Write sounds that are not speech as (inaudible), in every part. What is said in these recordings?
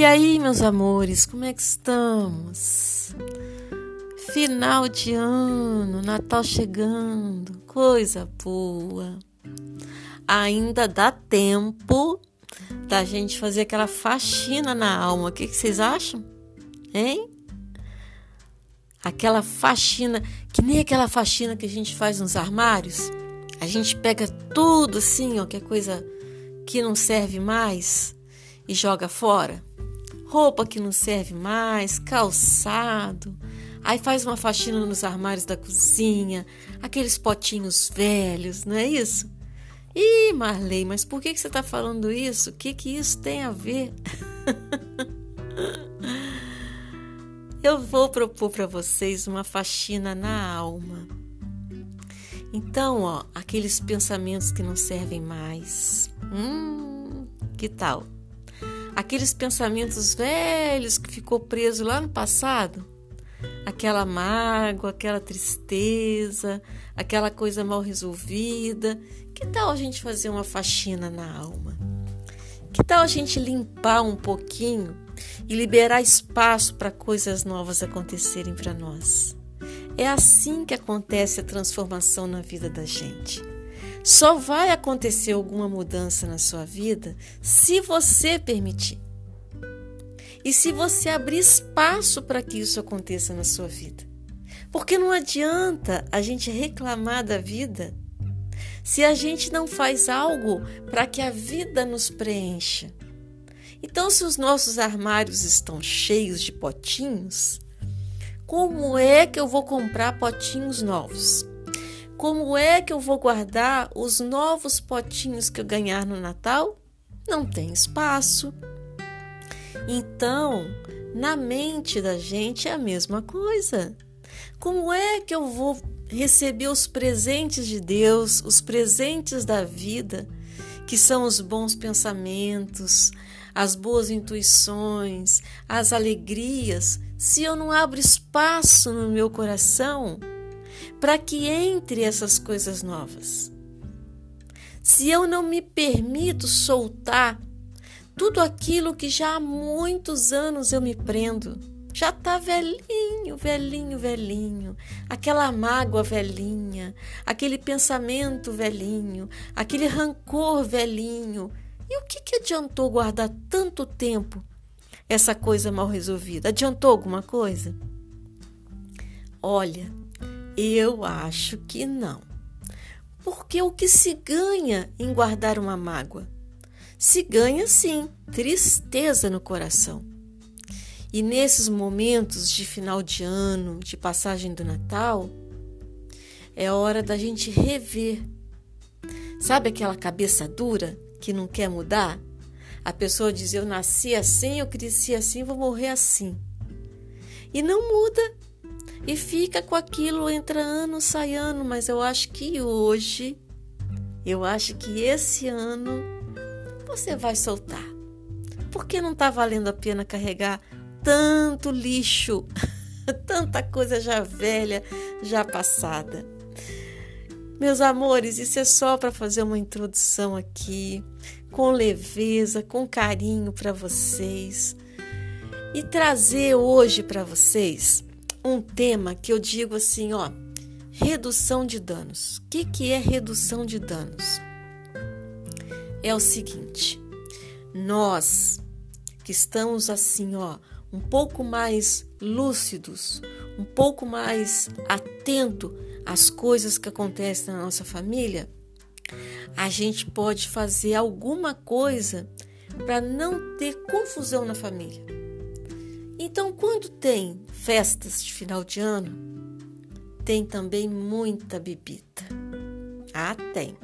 E aí, meus amores, como é que estamos? Final de ano, Natal chegando, coisa boa. Ainda dá tempo da gente fazer aquela faxina na alma. O que, que vocês acham? Hein? Aquela faxina, que nem aquela faxina que a gente faz nos armários. A gente pega tudo assim, ó, que é coisa que não serve mais e joga fora roupa que não serve mais, calçado. Aí faz uma faxina nos armários da cozinha, aqueles potinhos velhos, não é isso? Ih, Marley, mas por que, você está falando isso? O que, que isso tem a ver? (laughs) Eu vou propor para vocês uma faxina na alma. Então, ó, aqueles pensamentos que não servem mais. Hum, que tal? Aqueles pensamentos velhos que ficou preso lá no passado, aquela mágoa, aquela tristeza, aquela coisa mal resolvida. Que tal a gente fazer uma faxina na alma? Que tal a gente limpar um pouquinho e liberar espaço para coisas novas acontecerem para nós? É assim que acontece a transformação na vida da gente. Só vai acontecer alguma mudança na sua vida se você permitir. E se você abrir espaço para que isso aconteça na sua vida. Porque não adianta a gente reclamar da vida se a gente não faz algo para que a vida nos preencha. Então, se os nossos armários estão cheios de potinhos, como é que eu vou comprar potinhos novos? Como é que eu vou guardar os novos potinhos que eu ganhar no Natal? Não tem espaço. Então, na mente da gente é a mesma coisa. Como é que eu vou receber os presentes de Deus, os presentes da vida, que são os bons pensamentos, as boas intuições, as alegrias, se eu não abro espaço no meu coração para que entre essas coisas novas. Se eu não me permito soltar tudo aquilo que já há muitos anos eu me prendo, já está velhinho, velhinho, velhinho, aquela mágoa velhinha, aquele pensamento velhinho, aquele rancor velhinho. E o que, que adiantou guardar tanto tempo essa coisa mal resolvida? Adiantou alguma coisa? Olha, eu acho que não. Porque o que se ganha em guardar uma mágoa? Se ganha sim tristeza no coração. E nesses momentos de final de ano, de passagem do Natal, é hora da gente rever. Sabe aquela cabeça dura que não quer mudar? A pessoa diz: Eu nasci assim, eu cresci assim, vou morrer assim. E não muda e fica com aquilo, entra ano, sai ano, mas eu acho que hoje, eu acho que esse ano você vai soltar. Porque não está valendo a pena carregar tanto lixo, (laughs) tanta coisa já velha, já passada. Meus amores, isso é só para fazer uma introdução aqui, com leveza, com carinho para vocês e trazer hoje para vocês um tema que eu digo assim, ó, redução de danos. O que, que é redução de danos? É o seguinte, nós que estamos assim, ó, um pouco mais lúcidos, um pouco mais atento às coisas que acontecem na nossa família, a gente pode fazer alguma coisa para não ter confusão na família. Então, quando tem festas de final de ano, tem também muita bebida. Ah, tem.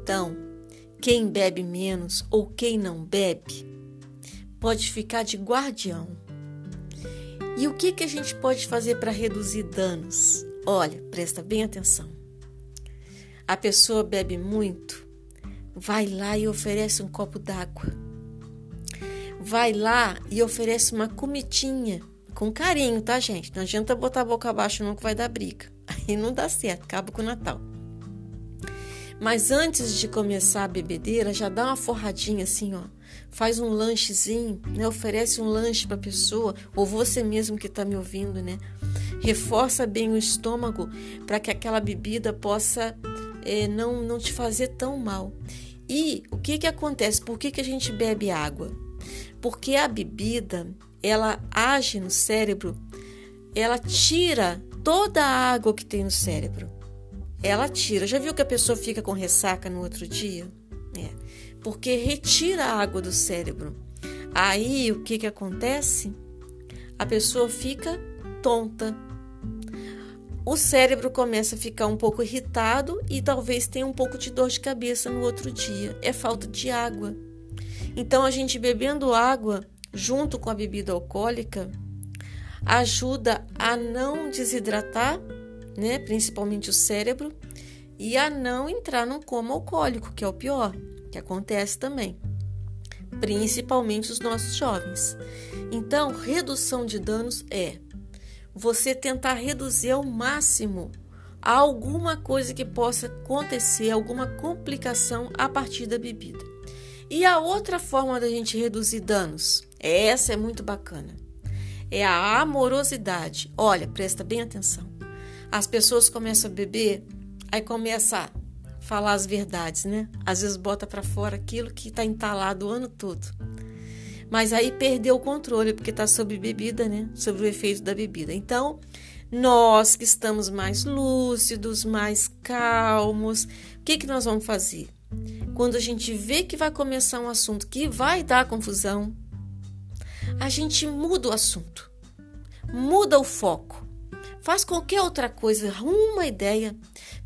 Então, quem bebe menos ou quem não bebe pode ficar de guardião. E o que, que a gente pode fazer para reduzir danos? Olha, presta bem atenção. A pessoa bebe muito, vai lá e oferece um copo d'água vai lá e oferece uma comidinha com carinho, tá, gente? Não adianta botar a boca abaixo, não, que vai dar briga. (laughs) Aí não dá certo, acaba com o Natal. Mas antes de começar a bebedeira, já dá uma forradinha assim, ó. faz um lanchezinho, né? Oferece um lanche para a pessoa, ou você mesmo que está me ouvindo, né? Reforça bem o estômago para que aquela bebida possa é, não, não te fazer tão mal. E o que, que acontece? Por que, que a gente bebe água? Porque a bebida, ela age no cérebro, ela tira toda a água que tem no cérebro. Ela tira. Já viu que a pessoa fica com ressaca no outro dia? É. Porque retira a água do cérebro. Aí o que, que acontece? A pessoa fica tonta, o cérebro começa a ficar um pouco irritado e talvez tenha um pouco de dor de cabeça no outro dia. É falta de água. Então, a gente bebendo água junto com a bebida alcoólica ajuda a não desidratar, né, principalmente o cérebro, e a não entrar num coma alcoólico, que é o pior, que acontece também, principalmente os nossos jovens. Então, redução de danos é você tentar reduzir ao máximo alguma coisa que possa acontecer, alguma complicação a partir da bebida. E a outra forma da gente reduzir danos, essa é muito bacana, é a amorosidade. Olha, presta bem atenção. As pessoas começam a beber, aí começa a falar as verdades, né? Às vezes bota para fora aquilo que está entalado o ano todo. Mas aí perdeu o controle, porque está sob bebida, né? Sobre o efeito da bebida. Então, nós que estamos mais lúcidos, mais calmos, o que, que nós vamos fazer? Quando a gente vê que vai começar um assunto que vai dar confusão, a gente muda o assunto, muda o foco, faz qualquer outra coisa, arruma uma ideia,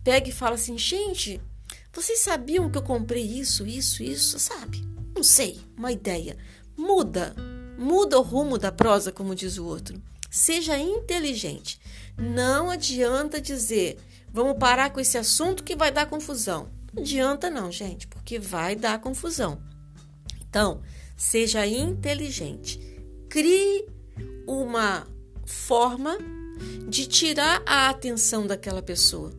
pega e fala assim: gente, vocês sabiam que eu comprei isso, isso, isso? Sabe? Não sei, uma ideia. Muda, muda o rumo da prosa, como diz o outro. Seja inteligente. Não adianta dizer, vamos parar com esse assunto que vai dar confusão. Não adianta, não, gente, porque vai dar confusão. Então, seja inteligente. Crie uma forma de tirar a atenção daquela pessoa.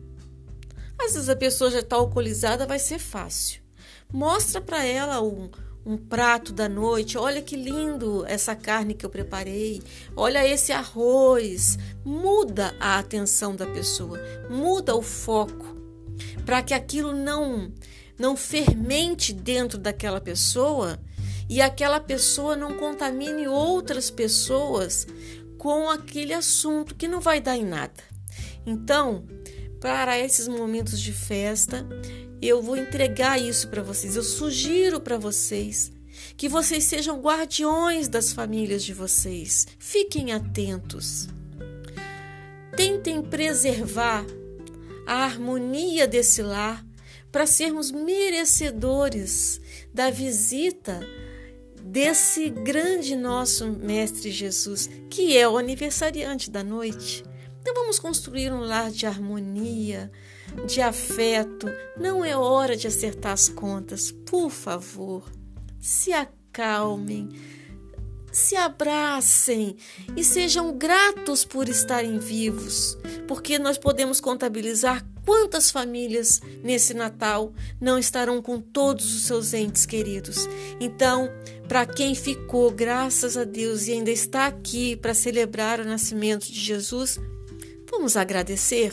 Às vezes a pessoa já está alcoolizada, vai ser fácil. Mostra para ela um, um prato da noite. Olha que lindo essa carne que eu preparei. Olha esse arroz. Muda a atenção da pessoa, muda o foco para que aquilo não não fermente dentro daquela pessoa e aquela pessoa não contamine outras pessoas com aquele assunto que não vai dar em nada. Então, para esses momentos de festa, eu vou entregar isso para vocês. Eu sugiro para vocês que vocês sejam guardiões das famílias de vocês. Fiquem atentos. Tentem preservar a harmonia desse lar para sermos merecedores da visita desse grande nosso Mestre Jesus, que é o aniversariante da noite. Então vamos construir um lar de harmonia, de afeto. Não é hora de acertar as contas. Por favor, se acalmem, se abracem e sejam gratos por estarem vivos, porque nós podemos contabilizar quantas famílias nesse Natal não estarão com todos os seus entes queridos. Então, para quem ficou, graças a Deus, e ainda está aqui para celebrar o nascimento de Jesus, vamos agradecer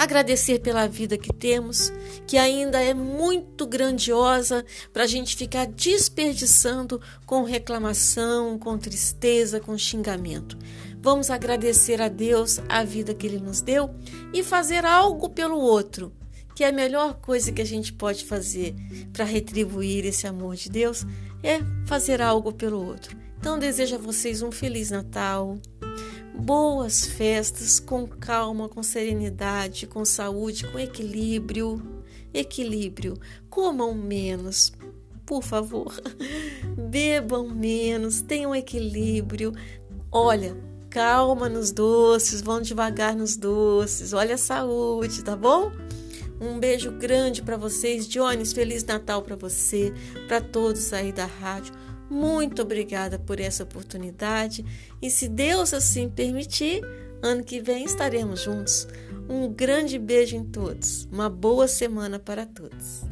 agradecer pela vida que temos, que ainda é muito grandiosa para a gente ficar desperdiçando com reclamação, com tristeza, com xingamento. Vamos agradecer a Deus a vida que Ele nos deu e fazer algo pelo outro, que é a melhor coisa que a gente pode fazer para retribuir esse amor de Deus é fazer algo pelo outro. Então, desejo a vocês um Feliz Natal boas festas com calma, com serenidade, com saúde, com equilíbrio. Equilíbrio. Comam menos, por favor. (laughs) Bebam menos, tenham equilíbrio. Olha, calma nos doces, vão devagar nos doces. Olha a saúde, tá bom? Um beijo grande para vocês. Jones, feliz Natal para você, para todos aí da rádio. Muito obrigada por essa oportunidade e, se Deus assim permitir, ano que vem estaremos juntos. Um grande beijo em todos. Uma boa semana para todos.